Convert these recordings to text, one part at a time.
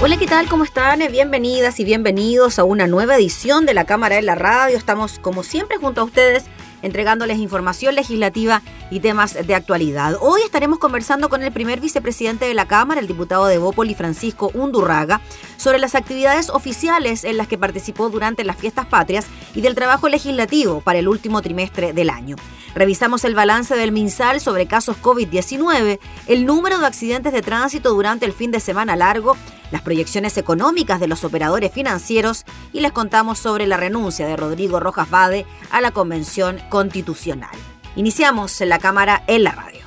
Hola, ¿qué tal? ¿Cómo están? Bienvenidas y bienvenidos a una nueva edición de la Cámara de la Radio. Estamos, como siempre, junto a ustedes entregándoles información legislativa y temas de actualidad. Hoy estaremos conversando con el primer vicepresidente de la Cámara, el diputado de Bópoli, Francisco Undurraga, sobre las actividades oficiales en las que participó durante las fiestas patrias y del trabajo legislativo para el último trimestre del año. Revisamos el balance del MinSal sobre casos COVID-19, el número de accidentes de tránsito durante el fin de semana largo, las proyecciones económicas de los operadores financieros y les contamos sobre la renuncia de Rodrigo Rojas Vade a la Convención Constitucional. Iniciamos en la Cámara en la radio.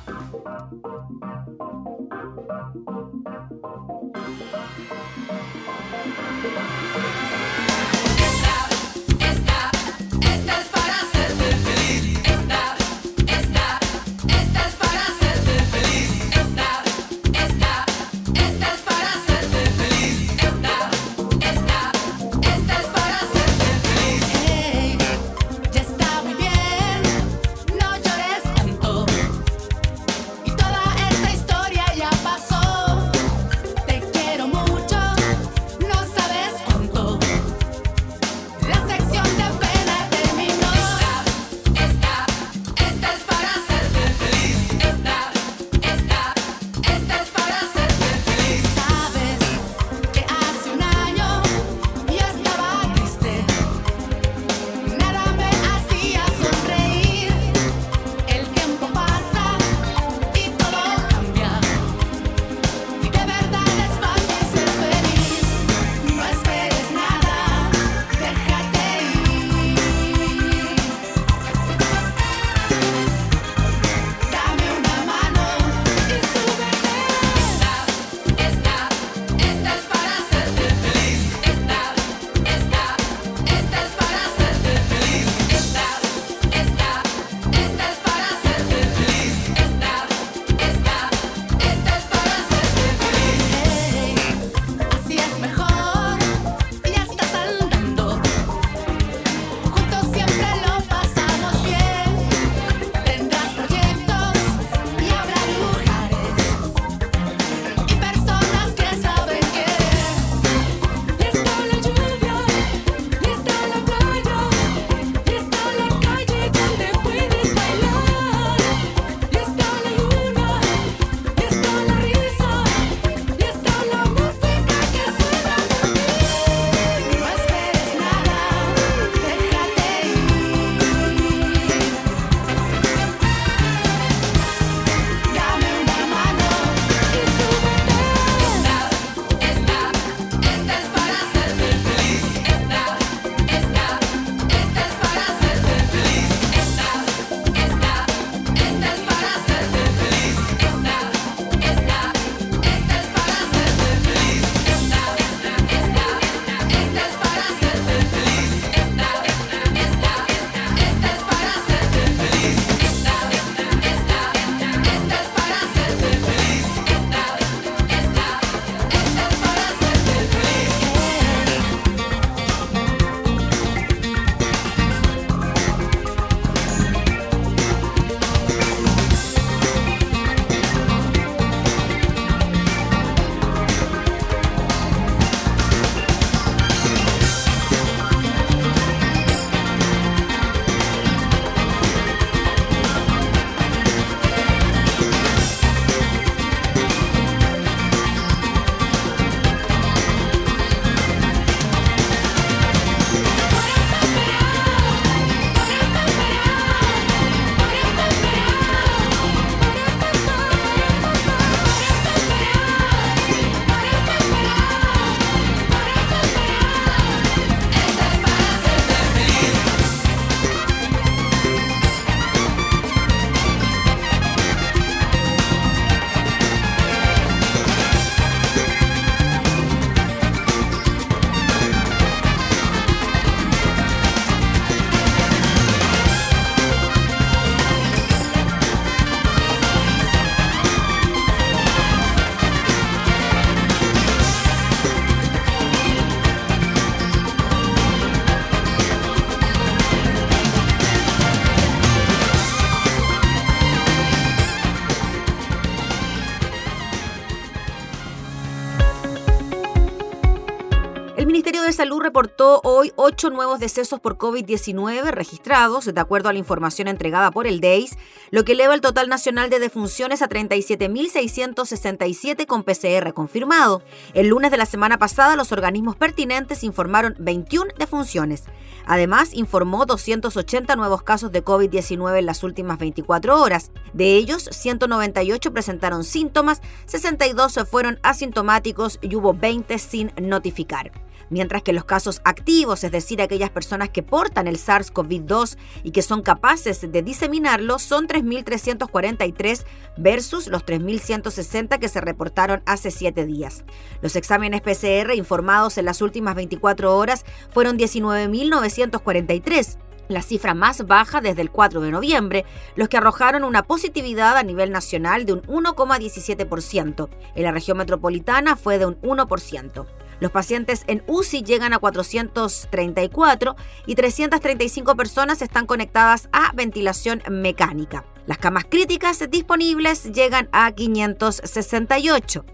Reportó hoy ocho nuevos decesos por COVID-19 registrados, de acuerdo a la información entregada por el DEIS, lo que eleva el total nacional de defunciones a 37.667 con PCR confirmado. El lunes de la semana pasada, los organismos pertinentes informaron 21 defunciones. Además, informó 280 nuevos casos de COVID-19 en las últimas 24 horas. De ellos, 198 presentaron síntomas, 62 fueron asintomáticos y hubo 20 sin notificar mientras que los casos activos, es decir, aquellas personas que portan el SARS-CoV-2 y que son capaces de diseminarlo, son 3.343 versus los 3.160 que se reportaron hace siete días. Los exámenes PCR informados en las últimas 24 horas fueron 19.943 la cifra más baja desde el 4 de noviembre, los que arrojaron una positividad a nivel nacional de un 1,17%. En la región metropolitana fue de un 1%. Los pacientes en UCI llegan a 434 y 335 personas están conectadas a ventilación mecánica. Las camas críticas disponibles llegan a 568.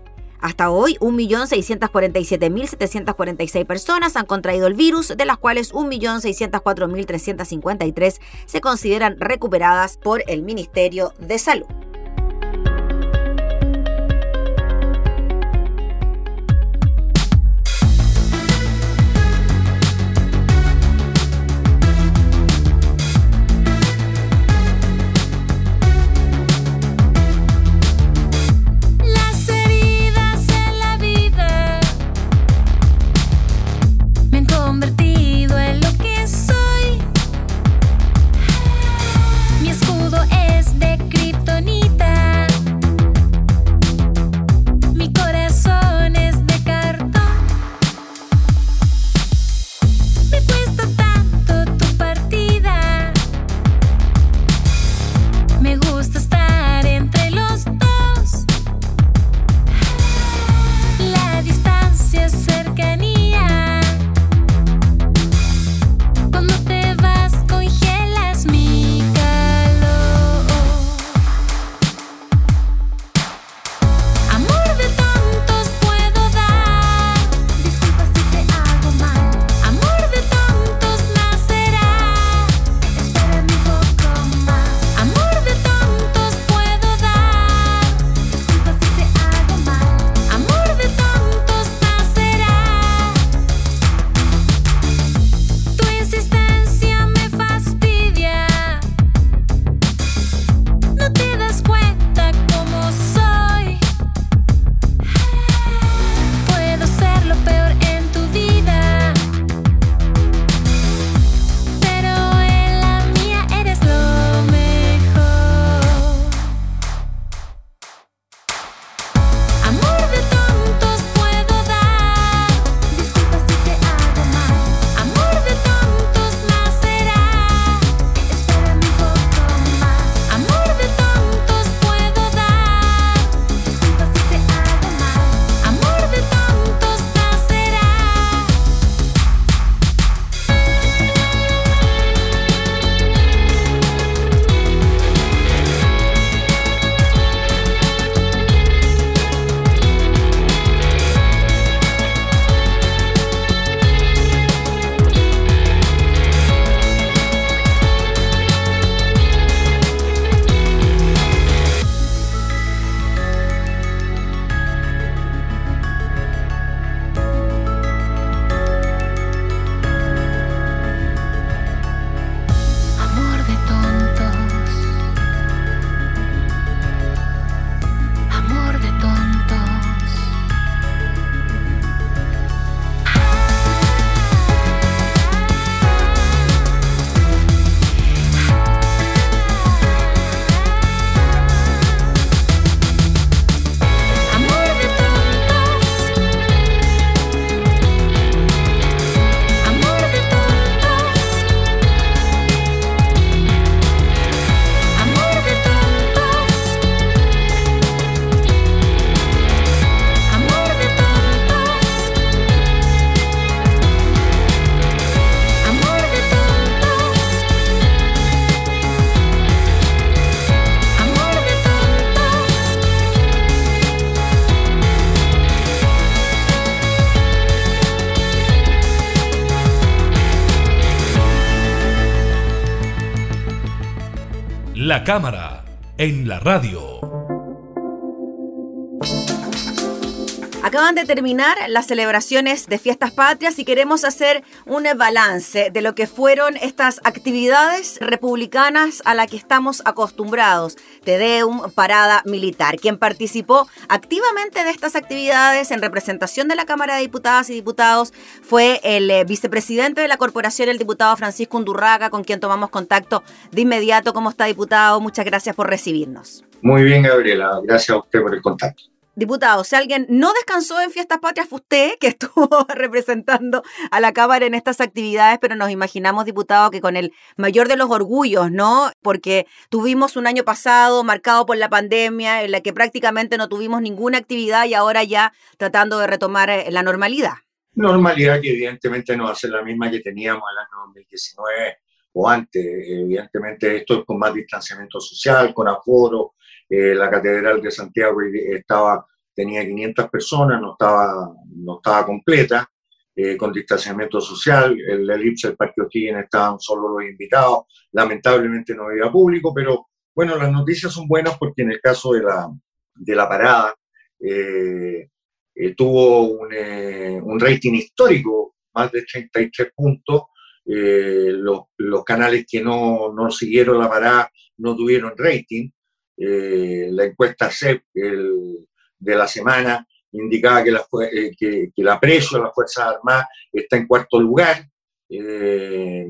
Hasta hoy, 1.647.746 personas han contraído el virus, de las cuales 1.604.353 se consideran recuperadas por el Ministerio de Salud. Cámara en la radio. Acaban de terminar las celebraciones de fiestas patrias y queremos hacer un balance de lo que fueron estas actividades republicanas a las que estamos acostumbrados. Tedeum, parada militar. Quien participó activamente de estas actividades en representación de la Cámara de Diputadas y Diputados fue el eh, vicepresidente de la corporación, el diputado Francisco Undurraga, con quien tomamos contacto de inmediato. ¿Cómo está, diputado? Muchas gracias por recibirnos. Muy bien, Gabriela. Gracias a usted por el contacto. Diputado, si alguien no descansó en Fiestas Patrias fue usted, que estuvo representando a la Cámara en estas actividades, pero nos imaginamos, diputado, que con el mayor de los orgullos, ¿no? Porque tuvimos un año pasado marcado por la pandemia, en la que prácticamente no tuvimos ninguna actividad y ahora ya tratando de retomar eh, la normalidad. Normalidad que evidentemente no va a ser la misma que teníamos en el año 2019 o antes. Evidentemente esto es con más distanciamiento social, con aforo, eh, la Catedral de Santiago estaba, tenía 500 personas, no estaba, no estaba completa, eh, con distanciamiento social, el elipse del Parque O'Higgins estaban solo los invitados, lamentablemente no había público, pero bueno, las noticias son buenas porque en el caso de la, de la parada eh, tuvo un, un, rating histórico, más de 33 puntos, los, los, canales que no, no siguieron la parada no tuvieron rating, eh, la encuesta CEP de la semana indicaba que la, eh, que, que la precio de las Fuerzas Armadas está en cuarto lugar. Eh,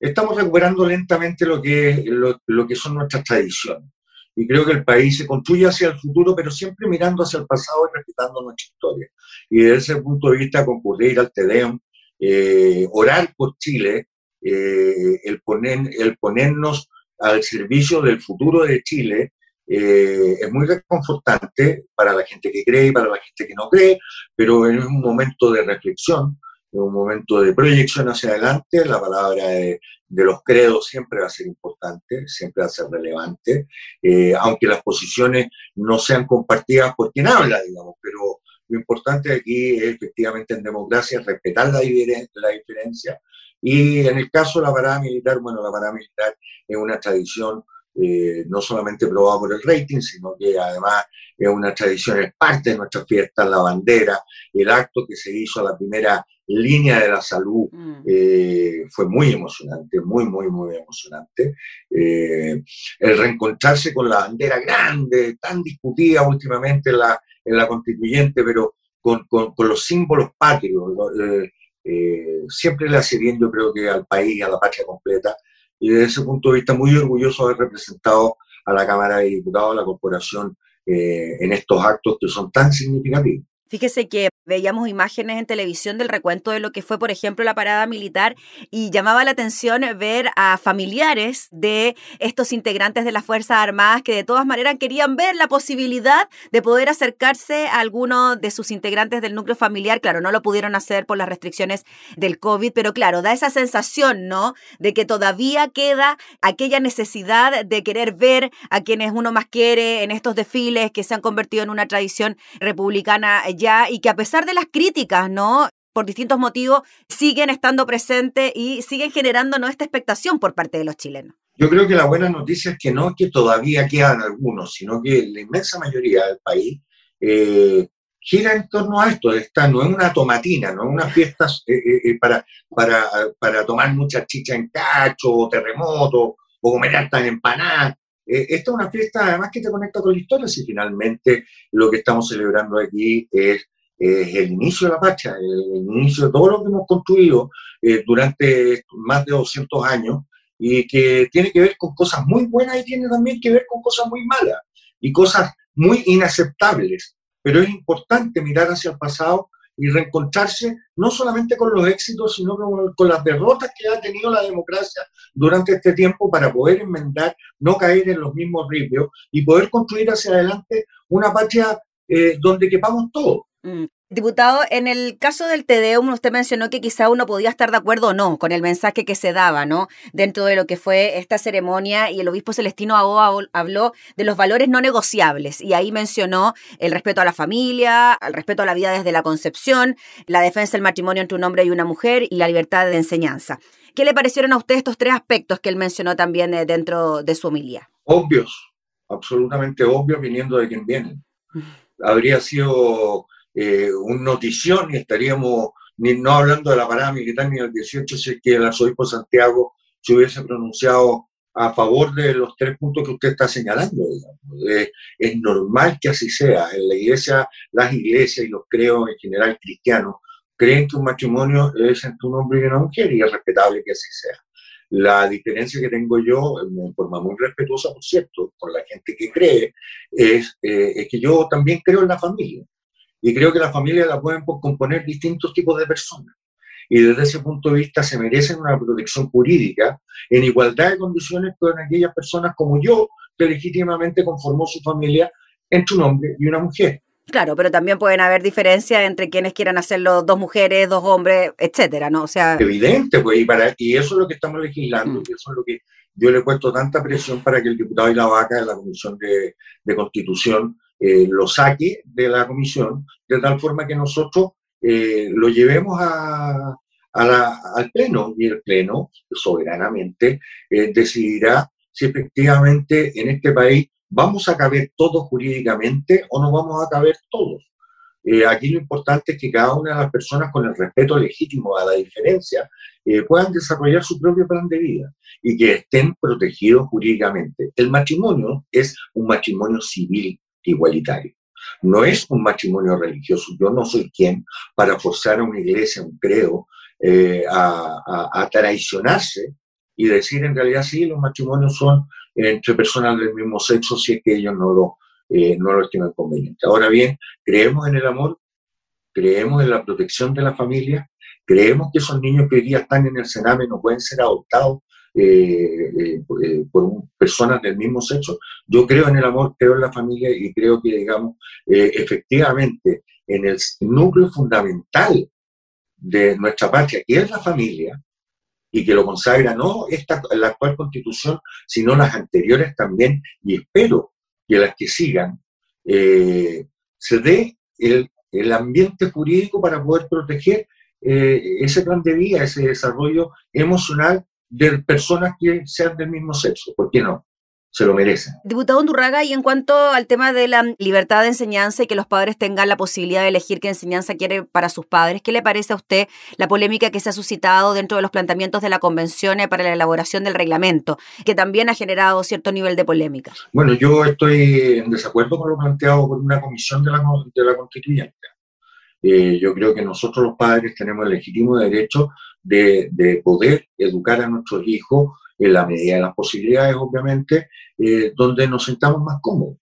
estamos recuperando lentamente lo que, lo, que son nuestras tradiciones. Y creo que el país se construye hacia el futuro, pero siempre mirando hacia el pasado y respetando nuestra historia. Y desde ese punto de vista, concurrir al TEDEUM, orar por Chile, el, poner, el ponernos al servicio del futuro de Chile eh, es muy reconfortante para la gente que cree y para la gente que no cree, pero es un momento de reflexión, es un momento de proyección hacia adelante. La palabra de, los credos siempre va a ser importante, siempre va a ser relevante, eh, aunque las posiciones no sean compartidas por quien habla, digamos, pero lo importante aquí es efectivamente en democracia respetar la, la diferencia y en el caso de la parada militar, bueno, la parada militar es una tradición eh, no solamente probada por el rating, sino que además es una tradición, es parte de nuestra fiesta, la bandera, el acto que se hizo a la primera línea de la salud mm. eh, fue muy emocionante, muy, muy, muy emocionante. Eh, el reencontrarse con la bandera grande, tan discutida últimamente en la, en la constituyente, pero con, con, con los símbolos patrios. Eh, siempre le hace bien, yo creo que al país, a la patria completa, y desde ese punto de vista muy orgulloso de haber representado a la Cámara de Diputados, a la corporación, eh, en estos actos que son tan significativos. Fíjese que veíamos imágenes en televisión del recuento de lo que fue, por ejemplo, la parada militar y llamaba la atención ver a familiares de estos integrantes de las Fuerzas Armadas que de todas maneras querían ver la posibilidad de poder acercarse a alguno de sus integrantes del núcleo familiar. Claro, no lo pudieron hacer por las restricciones del COVID, pero claro, da esa sensación, ¿no? De que todavía queda aquella necesidad de querer ver a quienes uno más quiere en estos desfiles que se han convertido en una tradición republicana y que a pesar de las críticas, ¿no? por distintos motivos, siguen estando presentes y siguen generando ¿no? esta expectación por parte de los chilenos. Yo creo que la buena noticia es que no es que todavía quedan algunos, sino que la inmensa mayoría del país eh, gira en torno a esto. Esta no es una tomatina, no es una fiesta eh, eh, para, para, para, tomar mucha chicha en cacho, o terremoto, o comer harta empanadas. Esta es una fiesta además que te conecta con la historia, si finalmente lo que estamos celebrando aquí es, el inicio de la Pacha, el, inicio de todo lo que hemos construido eh, durante más de 200 años y que tiene que ver con cosas muy buenas y tiene también que ver con cosas muy malas y cosas muy inaceptables. Pero es importante mirar hacia el pasado y reencontrarse no solamente con los éxitos, sino con, las derrotas que ha tenido la democracia durante este tiempo para poder enmendar, no caer en los mismos ríos y poder construir hacia adelante una patria eh, donde quepamos todos. Mm. Diputado, en el caso del TDUM, usted mencionó que quizá uno podía estar de acuerdo o no con el mensaje que se daba, ¿no? Dentro de lo que fue esta ceremonia y el obispo Celestino Aoa habló de los valores no negociables y ahí mencionó el respeto a la familia, el respeto a la vida desde la concepción, la defensa del matrimonio entre un hombre y una mujer y la libertad de enseñanza. ¿Qué le parecieron a usted estos tres aspectos que él mencionó también eh, dentro de su homilía? Obvios, absolutamente obvios viniendo de quien vienen. Habría sido eh, un notición y estaríamos ni no hablando de la parada militar ni del 18 si es que el arzobispo Santiago se hubiese pronunciado a favor de los tres puntos que usted está señalando. Eh, es normal que así sea. En la iglesia, las iglesias y los creo en general cristianos creen que un matrimonio es entre un hombre y una mujer y es respetable que así sea. La diferencia que tengo yo, de forma muy respetuosa, por cierto, con la gente que cree, es, eh, es que yo también creo en la familia. Y creo que la familia la pueden componer distintos tipos de personas. Y desde ese punto de vista se merecen una protección jurídica en igualdad de condiciones con aquellas personas como yo, que legítimamente conformó su familia entre un hombre y una mujer. Claro, pero también pueden haber diferencias entre quienes quieran hacerlo dos mujeres, dos hombres, etcétera, ¿no? O sea. Evidente, pues, y, para, y eso es lo que estamos legislando, mm. y eso es lo que yo le he puesto tanta presión para que el diputado y la vaca de la Comisión de, de Constitución eh, lo saque de la comisión, de tal forma que nosotros eh, lo llevemos al Pleno y el Pleno soberanamente eh, decidirá si efectivamente en este país vamos a caber todos jurídicamente o no vamos a caber todos. aquí lo importante es que cada una de las personas, con el respeto legítimo a la diferencia, puedan desarrollar su propio plan de vida y que estén protegidos jurídicamente. El matrimonio es un matrimonio civil igualitario. No es un matrimonio religioso. Yo no soy quien para forzar a una iglesia, un credo, eh, a, traicionarse y decir en realidad sí, los matrimonios son entre personas del mismo sexo si es que ellos no lo, eh, no lo estiman conveniente. Ahora bien, creemos en el amor, creemos en la protección de la familia, creemos que esos niños que hoy día están en el Sename no pueden ser adoptados eh, eh, eh, por personas del mismo sexo. Yo creo en el amor, creo en la familia y creo que, digamos, efectivamente, en el núcleo fundamental de nuestra patria, que es la familia, y que lo consagra no esta, la actual constitución, sino las anteriores también, y espero que las que sigan, se dé el, el, ambiente jurídico para poder proteger ese plan de vida, ese desarrollo emocional de personas que sean del mismo sexo. ¿Por qué no? Se lo merecen. Diputado Undurraga, y en cuanto al tema de la libertad de enseñanza y que los padres tengan la posibilidad de elegir qué enseñanza quiere para sus padres, ¿qué le parece a usted la polémica que se ha suscitado dentro de los planteamientos de la convención para la elaboración del reglamento, que también ha generado cierto nivel de polémica? Bueno, yo estoy en desacuerdo con lo planteado por una comisión de la, de la constituyente. Eh, yo creo que nosotros los padres tenemos el legítimo derecho de, poder educar a nuestros hijos en la medida de las posibilidades, obviamente, eh, donde nos sentamos más cómodos.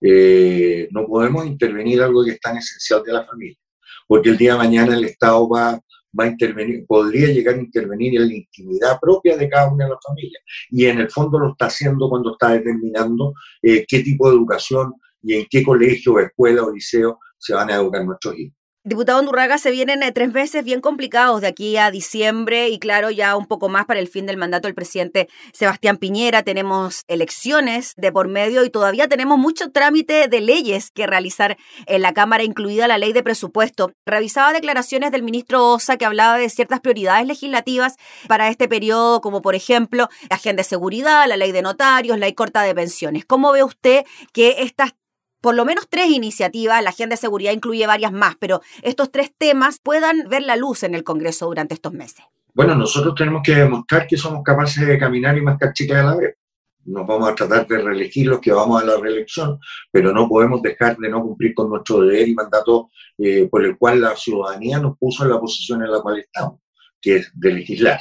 Eh, no podemos intervenir algo que es tan esencial de la familia, porque el día de mañana el Estado va, va a intervenir, podría llegar a intervenir en la intimidad propia de cada una de las familias. Y en el fondo lo está haciendo cuando está determinando eh, qué tipo de educación y en qué colegio, escuela o liceo se van a educar nuestros hijos. Diputado Andurraga, se vienen eh, tres meses bien complicados de aquí a diciembre y claro, ya un poco más para el fin del mandato del presidente Sebastián Piñera. Tenemos elecciones de por medio y todavía tenemos mucho trámite de leyes que realizar en la Cámara, incluida la ley de presupuesto. Revisaba declaraciones del ministro Osa que hablaba de ciertas prioridades legislativas para este periodo, como por ejemplo la agenda de seguridad, la ley de notarios, la ley corta de pensiones. ¿Cómo ve usted que estas por lo menos tres iniciativas, la agenda de seguridad incluye varias más, pero estos tres temas puedan ver la luz en el Congreso durante estos meses. Bueno, nosotros tenemos que demostrar que somos capaces de caminar y mascar chicas a la vez. Nos vamos a tratar de reelegir los que vamos a la reelección, pero no podemos dejar de no cumplir con nuestro deber y mandato eh, por el cual la ciudadanía nos puso en la posición en la cual estamos, que es de legislar.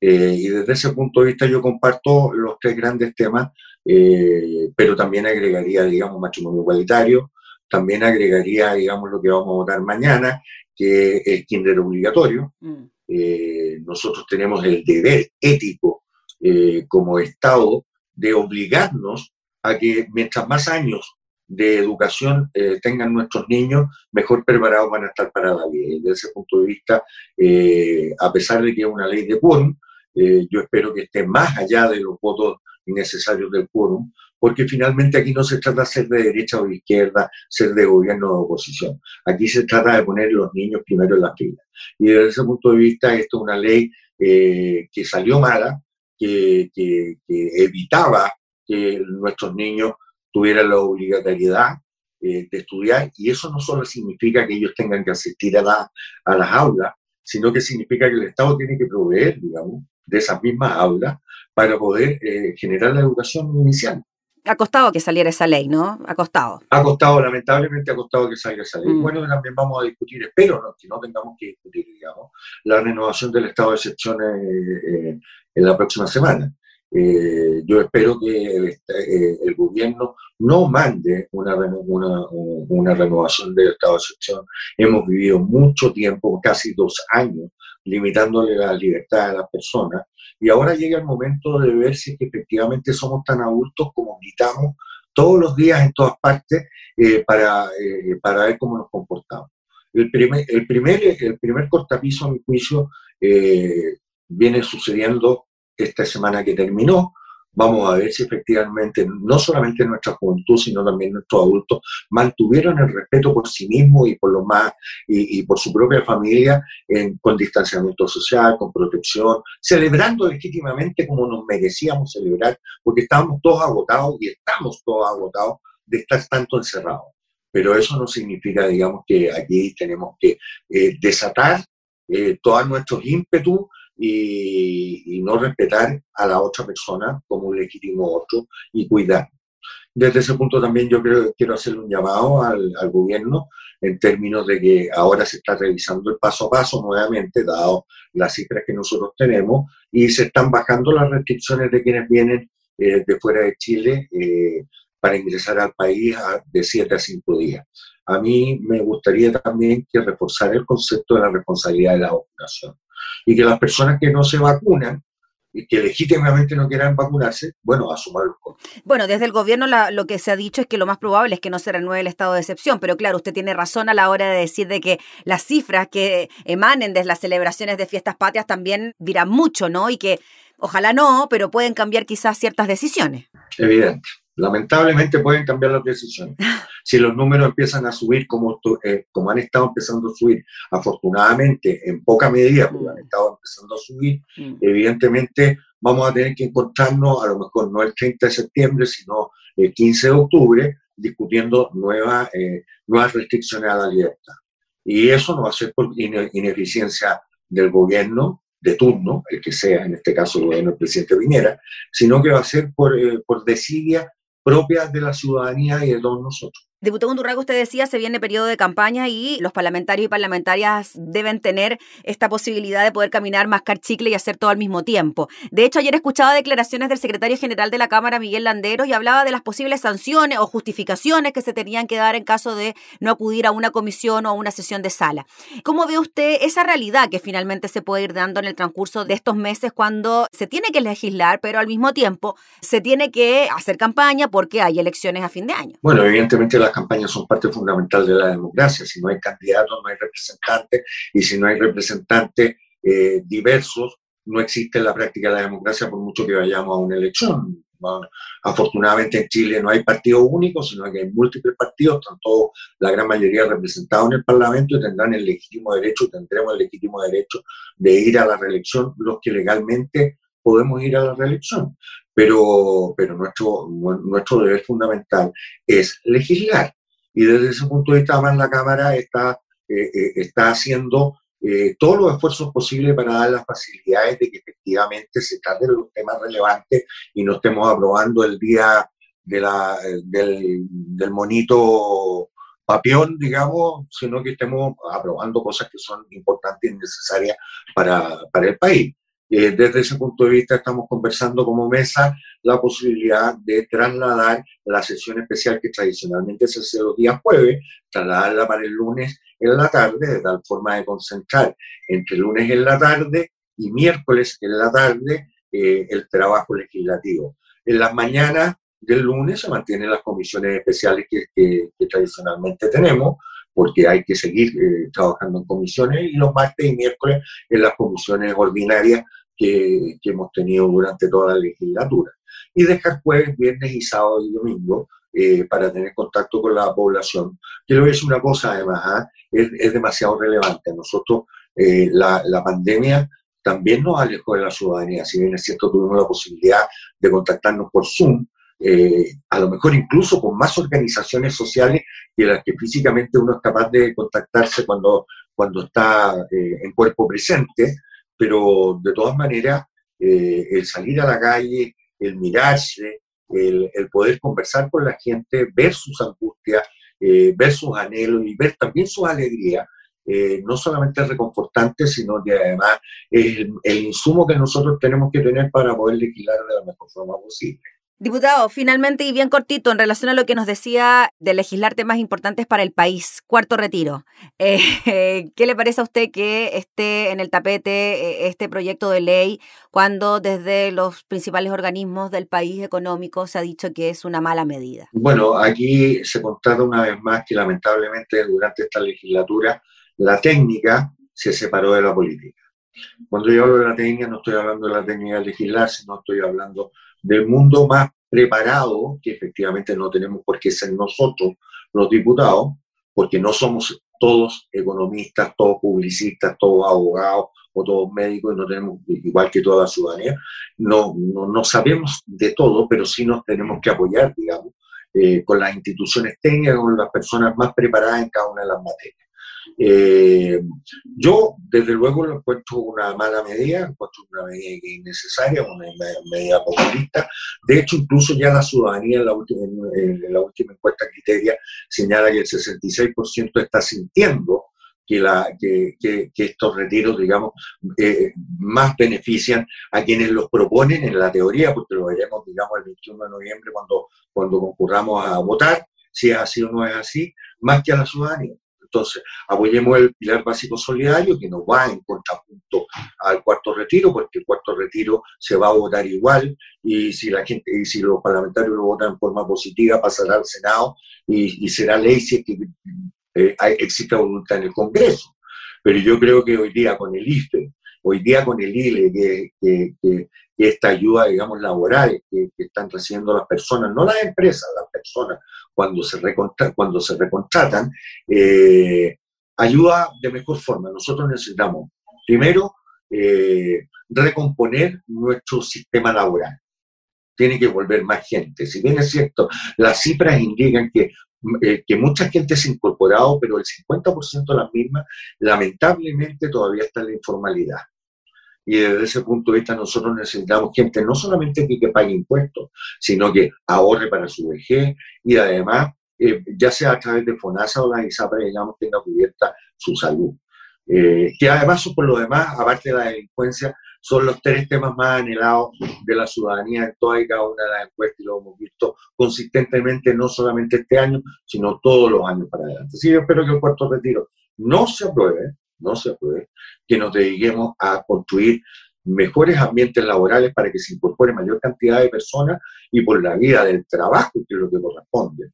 Eh, y desde ese punto de vista yo comparto los tres grandes temas eh, pero también agregaría, digamos, matrimonio igualitario, también agregaría, digamos, lo que vamos a votar mañana, que es kinder obligatorio. Mm. Eh, nosotros tenemos el deber ético eh, como Estado de obligarnos a que mientras más años de educación tengan nuestros niños, mejor preparados van a estar para la vida. Y desde ese punto de vista, a pesar de que es una ley de quórum, yo espero que esté más allá de los votos necesarios del quórum, porque finalmente aquí no se trata de ser de derecha o de izquierda, ser de gobierno o de oposición. Aquí se trata de poner los niños primero en la fila. Y desde ese punto de vista, esto es una ley eh, que salió mala, que, evitaba que nuestros niños tuvieran la obligatoriedad eh, de estudiar y eso no solo significa que ellos tengan que asistir a, la, a las aulas, sino que significa que el Estado tiene que proveer, digamos, de esas mismas aulas para poder eh, generar la educación inicial. Ha costado que saliera esa ley, ¿no? Ha costado. Ha costado, lamentablemente ha costado que salga esa ley. Mm. Bueno, también vamos a discutir, espero no, que no tengamos que discutir, digamos, la renovación del estado de excepción eh, en la próxima semana. Eh, yo espero que el, el, gobierno no mande una, una, una, renovación del estado de excepción. Hemos vivido mucho tiempo, casi dos años, limitándole la libertad a las personas y ahora llega el momento de ver si efectivamente somos tan adultos como gritamos todos los días en todas partes eh, para, eh, para ver cómo nos comportamos. El primer, el primer, el primer cortapiso, a mi juicio, eh, viene sucediendo esta semana que terminó, vamos a ver si efectivamente no solamente nuestra juventud, sino también nuestros adultos mantuvieron el respeto por sí mismos y por lo más y, por su propia familia con distanciamiento social, con protección, celebrando legítimamente como nos merecíamos celebrar, porque estábamos todos agotados y estamos todos agotados de estar tanto encerrados. Pero eso no significa, digamos, que aquí tenemos que eh, desatar eh, todos nuestros ímpetus y, no respetar a la otra persona como un legítimo otro y cuidar. Desde ese punto también yo creo, quiero hacer un llamado al, al, gobierno en términos de que ahora se está revisando el paso a paso nuevamente, dado las cifras que nosotros tenemos, y se están bajando las restricciones de quienes vienen eh, de fuera de Chile eh, para ingresar al país de 7 a 5 días. A mí me gustaría también que reforzar el concepto de la responsabilidad de la vacunación y que las personas que no se vacunan y que legítimamente no quieran vacunarse, bueno, asuman los costos. Bueno, desde el gobierno lo que se ha dicho es que lo más probable es que no se renueve el estado de excepción, pero claro, usted tiene razón a la hora de decir de que las cifras que emanen desde las celebraciones de fiestas patrias también dirán mucho, ¿no? Y que ojalá no, pero pueden cambiar quizás ciertas decisiones. Evidente. Lamentablemente pueden cambiar las decisiones. Si los números empiezan a subir como, eh, como han estado empezando a subir, afortunadamente en poca medida, porque han estado empezando a subir, mm. evidentemente vamos a tener que encontrarnos, a lo mejor no el 30 de septiembre, sino el 15 de octubre, discutiendo nuevas, eh, nuevas restricciones a la libertad. Y eso no va a ser por ineficiencia del gobierno de turno, el que sea, en este caso el gobierno del presidente Piñera, sino que va a ser por, eh, por desidia propias de la ciudadanía y de todos nosotros. Diputado Undurraga, usted decía, se viene periodo de campaña y los parlamentarios y parlamentarias deben tener esta posibilidad de poder caminar, mascar chicle y hacer todo al mismo tiempo. De hecho, ayer escuchaba declaraciones del secretario general de la Cámara, Miguel Landeros, y hablaba de las posibles sanciones o justificaciones que se tenían que dar en caso de no acudir a una comisión o a una sesión de sala. ¿Cómo ve usted esa realidad que finalmente se puede ir dando en el transcurso de estos meses cuando se tiene que legislar, pero al mismo tiempo se tiene que hacer campaña porque hay elecciones a fin de año? Bueno, evidentemente la campañas son parte fundamental de la democracia. Si no hay candidatos, no hay representantes, y si no hay representantes eh, diversos, no existe en la práctica la democracia por mucho que vayamos a una elección. afortunadamente en Chile no hay partido único, sino que hay múltiples partidos, tanto la gran mayoría representados en el Parlamento y tendrán el legítimo derecho, tendremos el legítimo derecho de ir a la reelección los que legalmente podemos ir a la reelección pero, pero nuestro, nuestro deber fundamental es legislar. Y desde ese punto de vista, además, la Cámara está, eh, eh, está haciendo eh, todos los esfuerzos posibles para dar las facilidades de que efectivamente se trate de los temas relevantes y no estemos aprobando el día de la, del, del monito papión, digamos, sino que estemos aprobando cosas que son importantes y necesarias para, para el país. Eh, desde ese punto de vista estamos conversando como mesa la posibilidad de trasladar la sesión especial que tradicionalmente se hace los días jueves, trasladarla para el lunes en la tarde, de tal forma de concentrar entre lunes en la tarde y miércoles en la tarde eh, el trabajo legislativo. En las mañanas del lunes se mantienen las comisiones especiales que, tradicionalmente tenemos, porque hay que seguir eh, trabajando en comisiones, y los martes y miércoles en las comisiones ordinarias que, hemos tenido durante toda la legislatura. Y dejar jueves, viernes y sábado y domingo eh, para tener contacto con la población. Quiero decir una cosa además, ¿ah? es, demasiado relevante. Nosotros, eh, la, la, pandemia también nos alejó de la ciudadanía. Si bien es cierto, tuvimos la posibilidad de contactarnos por Zoom, eh, a lo mejor incluso con más organizaciones sociales que las que físicamente uno es capaz de contactarse cuando, cuando está eh, en cuerpo presente, pero de todas maneras, eh, el salir a la calle, el mirarse, el, poder conversar con la gente, ver sus angustias, ver sus anhelos y ver también sus alegrías, no solamente es reconfortante, sino que además es el, el, insumo que nosotros tenemos que tener para poder legislar de la mejor forma posible. Diputado, finalmente y bien cortito, en relación a lo que nos decía de legislar temas importantes para el país, cuarto retiro. Eh, ¿Qué le parece a usted que esté en el tapete eh, este proyecto de ley cuando desde los principales organismos del país económico se ha dicho que es una mala medida? Bueno, aquí se constata una vez más que lamentablemente durante esta legislatura la técnica se separó de la política. Cuando yo hablo de la técnica no estoy hablando de la técnica de legislar, sino estoy hablando del mundo más preparado, que efectivamente no tenemos por qué ser nosotros los diputados, porque no somos todos economistas, todos publicistas, todos abogados o todos médicos, no tenemos, igual que toda la ciudadanía, no, no, sabemos de todo, pero sí nos tenemos que apoyar, digamos, eh, con las instituciones técnicas, con las personas más preparadas en cada una de las materias. Eh, yo, desde luego, lo encuentro una mala medida, encuentro una medida innecesaria, una medida populista. De hecho, incluso ya la ciudadanía en la última, en la última encuesta criteria señala que el 66% está sintiendo que, la, que, que, estos retiros, digamos, eh, más benefician a quienes los proponen en la teoría, porque lo veremos, digamos, el 21 de noviembre cuando, cuando concurramos a votar, si es así o no es así, más que a la ciudadanía. Entonces, apoyemos el pilar básico solidario que nos va en contrapunto al cuarto retiro, porque el cuarto retiro se va a votar igual y si la gente y si los parlamentarios lo votan en forma positiva pasará al Senado y, será ley si es que eh, exista voluntad en el Congreso. Pero yo creo que hoy día con el IFE, hoy día con el ILE, que, esta ayuda, digamos, laboral que, están recibiendo las personas, no las empresas, las personas, cuando se, cuando se recontratan, eh, ayuda de mejor forma. Nosotros necesitamos, primero, eh, recomponer nuestro sistema laboral. Tiene que volver más gente. Si bien es cierto, las cifras indican que, eh, que mucha gente se ha incorporado, pero el 50% de las mismas, lamentablemente, todavía está en la informalidad. Y desde ese punto de vista nosotros necesitamos gente no solamente que, pague impuestos, sino que ahorre para su vejez y además, eh, ya sea a través de FONASA o la ISAPRE, digamos, tenga cubierta su salud. Eh, que además, por lo demás, aparte de la delincuencia, son los tres temas más anhelados de la ciudadanía en toda y cada una de las encuestas y lo hemos visto consistentemente, no solamente este año, sino todos los años para adelante. Sí, yo espero que el cuarto retiro no se apruebe, no se puede, que nos dediquemos a construir mejores ambientes laborales para que se incorpore mayor cantidad de personas y por la vía del trabajo, que es lo que corresponde,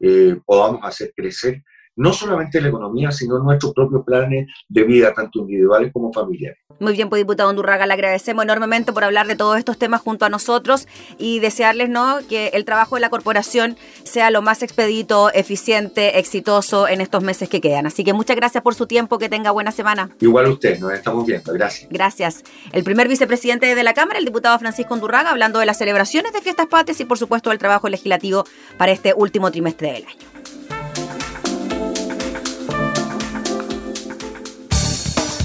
eh, podamos hacer crecer no solamente la economía, sino nuestros propios planes de vida, tanto individuales como familiares. Muy bien, pues diputado Undurraga, le agradecemos enormemente por hablar de todos estos temas junto a nosotros y desearles ¿no? que el trabajo de la corporación sea lo más expedito, eficiente, exitoso en estos meses que quedan. Así que muchas gracias por su tiempo, que tenga buena semana. Igual usted, nos estamos viendo, gracias. Gracias. El primer vicepresidente de la Cámara, el diputado Francisco Undurraga, hablando de las celebraciones de fiestas patrias y por supuesto del trabajo legislativo para este último trimestre del año.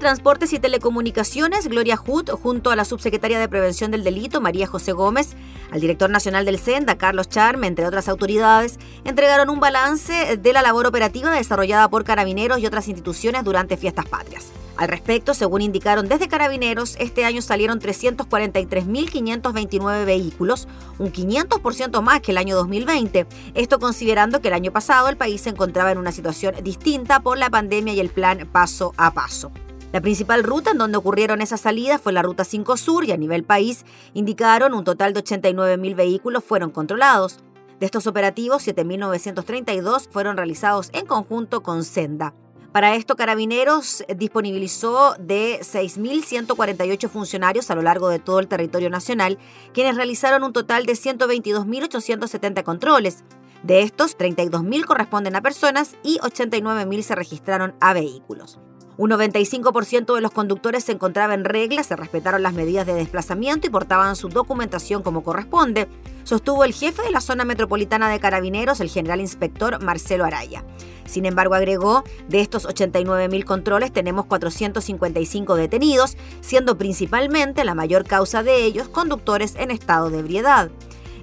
Transportes y Telecomunicaciones, Gloria Hood, junto a la subsecretaria de Prevención del Delito, María José Gómez, al director nacional del SENDA, Carlos Charme, entre otras autoridades, entregaron un balance de la labor operativa desarrollada por carabineros y otras instituciones durante fiestas patrias. Al respecto, según indicaron desde Carabineros, este año salieron 343.529 vehículos, un 500% más que el año 2020. Esto considerando que el año pasado el país se encontraba en una situación distinta por la pandemia y el plan paso a paso. La principal ruta en donde ocurrieron esas salidas fue la Ruta 5 Sur y a nivel país indicaron un total de 89.000 vehículos fueron controlados. De estos operativos, 7.932 fueron realizados en conjunto con Senda. Para esto, Carabineros disponibilizó de 6.148 funcionarios a lo largo de todo el territorio nacional, quienes realizaron un total de 122.870 controles. De estos, 32.000 corresponden a personas y 89.000 se registraron a vehículos. Un 95% de los conductores se encontraba en regla, se respetaron las medidas de desplazamiento y portaban su documentación como corresponde, sostuvo el jefe de la zona metropolitana de carabineros, el general inspector Marcelo Araya. Sin embargo, agregó, de estos 89.000 controles tenemos 455 detenidos, siendo principalmente la mayor causa de ellos conductores en estado de ebriedad.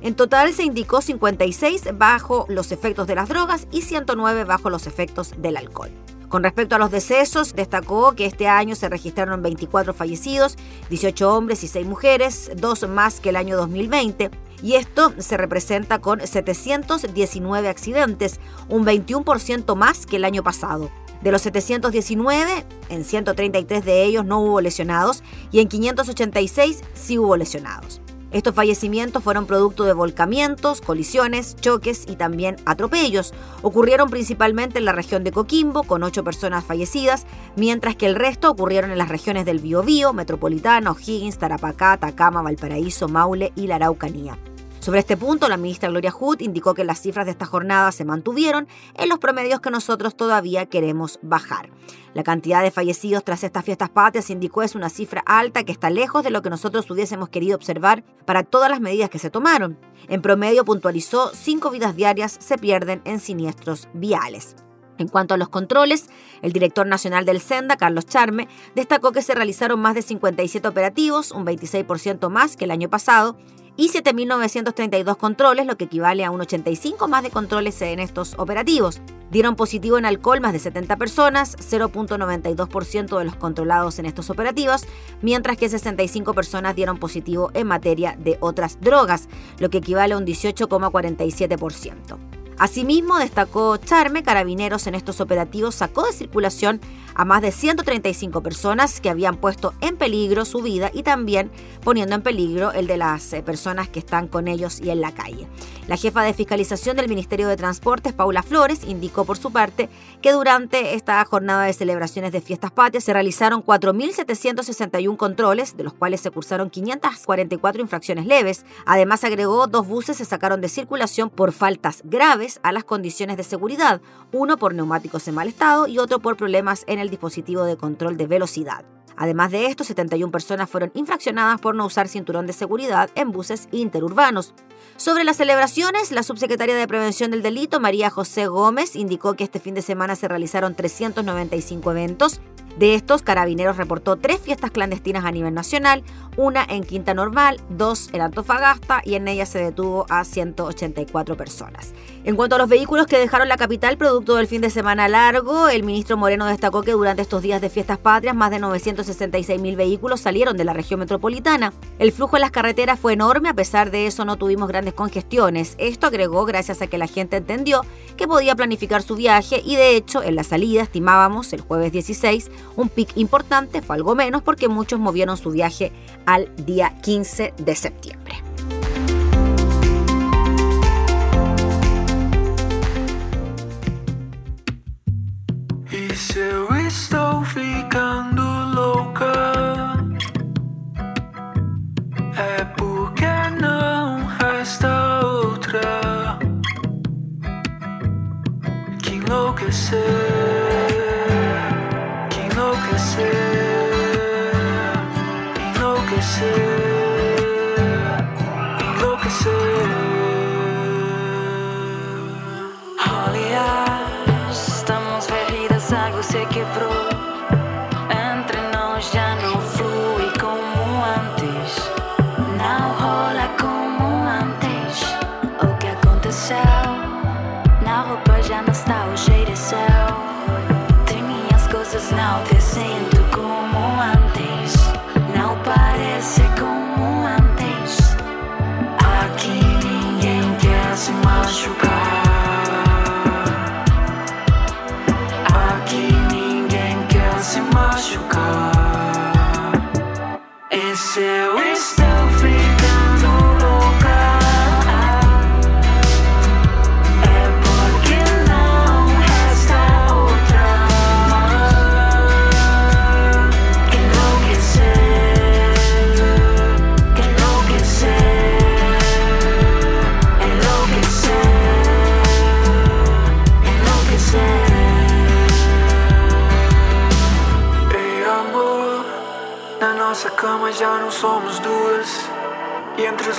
En total se indicó 56 bajo los efectos de las drogas y 109 bajo los efectos del alcohol. Con respecto a los decesos, destacó que este año se registraron 24 fallecidos, 18 hombres y 6 mujeres, dos más que el año 2020. Y esto se representa con 719 accidentes, un 21% más que el año pasado. De los 719, en 133 de ellos no hubo lesionados y en 586 sí hubo lesionados. Estos fallecimientos fueron producto de volcamientos, colisiones, choques y también atropellos. Ocurrieron principalmente en la región de Coquimbo, con ocho personas fallecidas, mientras que el resto ocurrieron en las regiones del Biobío, Metropolitano, Higgins, Tarapacá, Atacama, Valparaíso, Maule y la Araucanía. Sobre este punto, la ministra Gloria Hood indicó que las cifras de esta jornada se mantuvieron en los promedios que nosotros todavía queremos bajar. La cantidad de fallecidos tras estas fiestas patrias indicó es una cifra alta que está lejos de lo que nosotros hubiésemos querido observar para todas las medidas que se tomaron. En promedio, puntualizó, cinco vidas diarias se pierden en siniestros viales. En cuanto a los controles, el director nacional del Senda, Carlos Charme, destacó que se realizaron más de 57 operativos, un 26% más que el año pasado, y 7.932 controles, lo que equivale a un 85 más de controles en estos operativos. Dieron positivo en alcohol más de 70 personas, 0.92% de los controlados en estos operativos, mientras que 65 personas dieron positivo en materia de otras drogas, lo que equivale a un 18,47%. Asimismo, destacó Charme, Carabineros en estos operativos sacó de circulación a más de 135 personas que habían puesto en peligro su vida y también poniendo en peligro el de las eh, personas que están con ellos y en la calle. La jefa de fiscalización del Ministerio de Transportes, Paula Flores, indicó por su parte que durante esta jornada de celebraciones de fiestas patrias se realizaron 4.761 controles, de los cuales se cursaron 544 infracciones leves. Además, agregó, dos buses se sacaron de circulación por faltas graves a las condiciones de seguridad, uno por neumáticos en mal estado y otro por problemas en el dispositivo de control de velocidad. Además de esto, 71 personas fueron infraccionadas por no usar cinturón de seguridad en buses interurbanos. Sobre las celebraciones, la subsecretaria de Prevención del Delito, María José Gómez, indicó que este fin de semana se realizaron 395 eventos. De estos, Carabineros reportó tres fiestas clandestinas a nivel nacional, una en Quinta Normal, dos en Antofagasta y en ella se detuvo a 184 personas. En cuanto a los vehículos que dejaron la capital producto del fin de semana largo, el ministro Moreno destacó que durante estos días de fiestas patrias más de 966 mil vehículos salieron de la región metropolitana. El flujo en las carreteras fue enorme, a pesar de eso no tuvimos grandes congestiones. Esto agregó gracias a que la gente entendió que podía planificar su viaje y de hecho en la salida estimábamos el jueves 16 un pic importante, fue algo menos porque muchos movieron su viaje al día 15 de septiembre.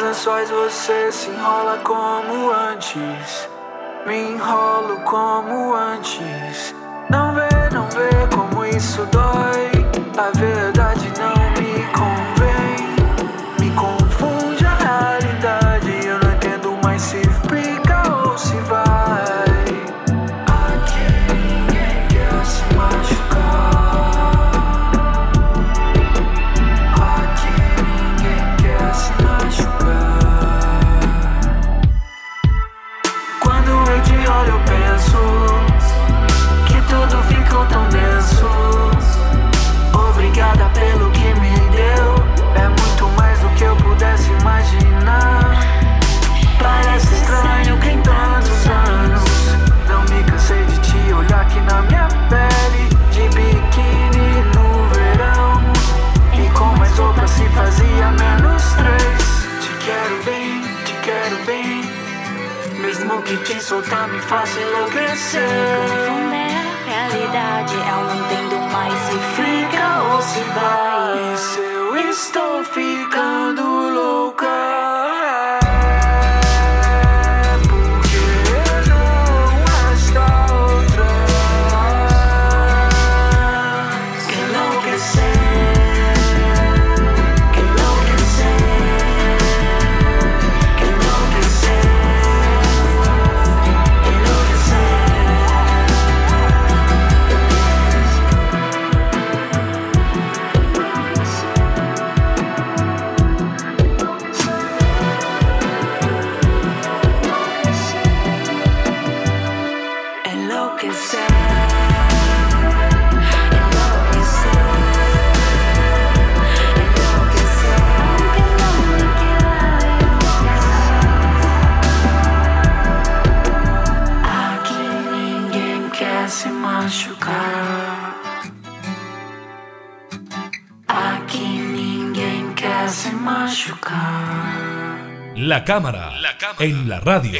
Lençóis você se enrola como antes. Me enrolo como antes. Não vê, não vê como isso dói. A verdade Que quem soltar me faça enlouquecer. Confunde a realidade, eu não entendo mais se fica ou se vai. E se eu estou ficando La cámara, en la radio.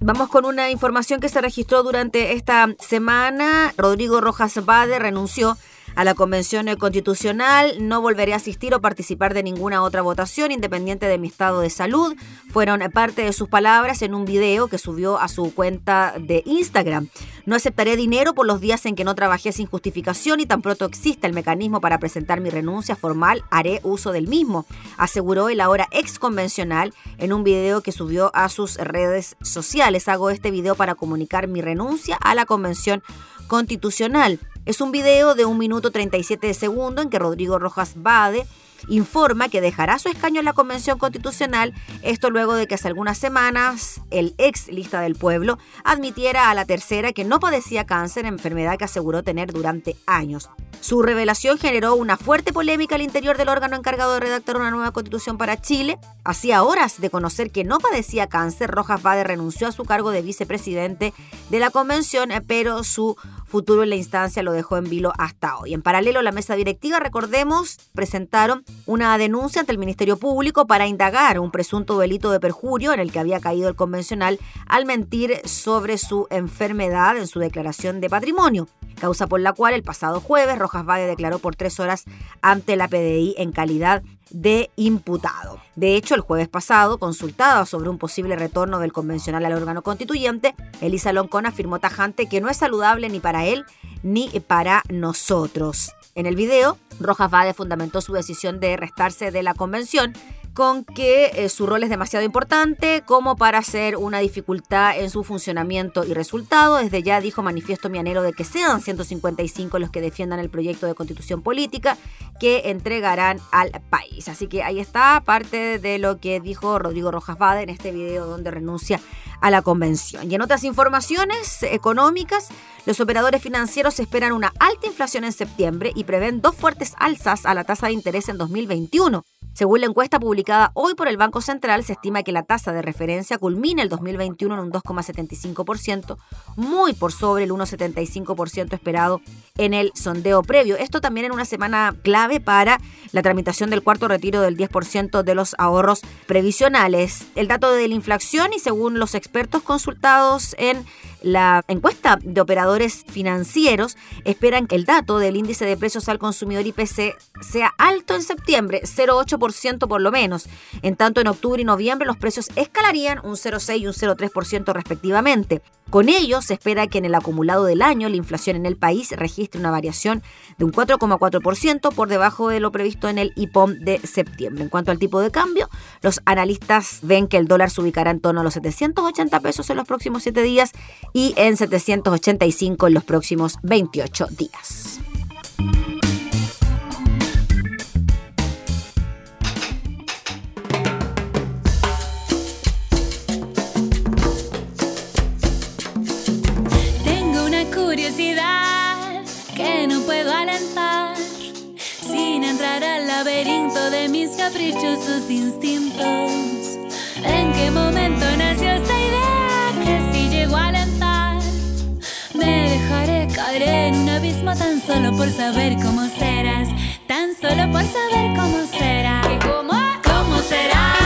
Vamos con una información que se registró durante esta semana. Rodrigo Rojas Bade renunció a la Convención Constitucional. No volveré a asistir o participar de ninguna otra votación independiente de mi estado de salud. Fueron parte de sus palabras en un video que subió a su cuenta de Instagram. No aceptaré dinero por los días en que no trabajé sin justificación y tan pronto exista el mecanismo para presentar mi renuncia formal, haré uso del mismo, aseguró el ahora ex convencional en un video que subió a sus redes sociales. Hago este video para comunicar mi renuncia a la Convención Constitucional. Es un video de un minuto 37 de segundo en que Rodrigo Rojas Bade informa que dejará su escaño en la Convención Constitucional, esto luego de que hace algunas semanas el ex lista del pueblo admitiera a la tercera que no padecía cáncer, enfermedad que aseguró tener durante años. Su revelación generó una fuerte polémica al interior del órgano encargado de redactar una nueva constitución para Chile. Hacía horas de conocer que no padecía cáncer, Rojas Bade renunció a su cargo de vicepresidente de la convención, pero su futuro en la instancia lo dejó en vilo hasta hoy. En paralelo, la mesa directiva, recordemos, presentaron una denuncia ante el Ministerio Público para indagar un presunto delito de perjurio en el que había caído el convencional al mentir sobre su enfermedad en su declaración de patrimonio, causa por la cual el pasado jueves Rojas Bade declaró por tres horas ante la PDI en calidad de imputado. De hecho, el jueves pasado, consultada sobre un posible retorno del convencional al órgano constituyente, Elisa Loncón afirmó tajante que no es saludable ni para él ni para nosotros. En el video, Rojas Vade fundamentó su decisión de restarse de la convención con que eh, su rol es demasiado importante como para ser una dificultad en su funcionamiento y resultado. Desde ya dijo manifiesto mi anhelo de que sean 155 los que defiendan el proyecto de constitución política que entregarán al país. Así que ahí está parte de lo que dijo Rodrigo Rojas Bade en este video donde renuncia a la convención. Y en otras informaciones económicas, los operadores financieros esperan una alta inflación en septiembre y prevén dos fuertes alzas a la tasa de interés en 2021. Según la encuesta publicada hoy por el Banco Central, se estima que la tasa de referencia culmina el 2021 en un 2,75%, muy por sobre el 1,75% esperado en el sondeo previo. Esto también en una semana clave para la tramitación del cuarto retiro del 10% de los ahorros previsionales. El dato de la inflación y según los expertos consultados en la encuesta de operadores financieros esperan que el dato del índice de precios al consumidor IPC sea alto en septiembre, 0,8% por lo menos. En tanto, en octubre y noviembre los precios escalarían un 0,6 y un 0,3% respectivamente. Con ello, se espera que en el acumulado del año la inflación en el país registre una variación de un 4,4% por debajo de lo previsto en el IPOM de septiembre. En cuanto al tipo de cambio, los analistas ven que el dólar se ubicará en torno a los 780 pesos en los próximos 7 días y en 785 en los próximos 28 días. Tengo una curiosidad que no puedo alentar sin entrar al laberinto de mis caprichosos instintos. ¿En qué momento me dejaré caer en un abismo tan solo por saber cómo serás, tan solo por saber cómo será? ¿Cómo? ¿Cómo será?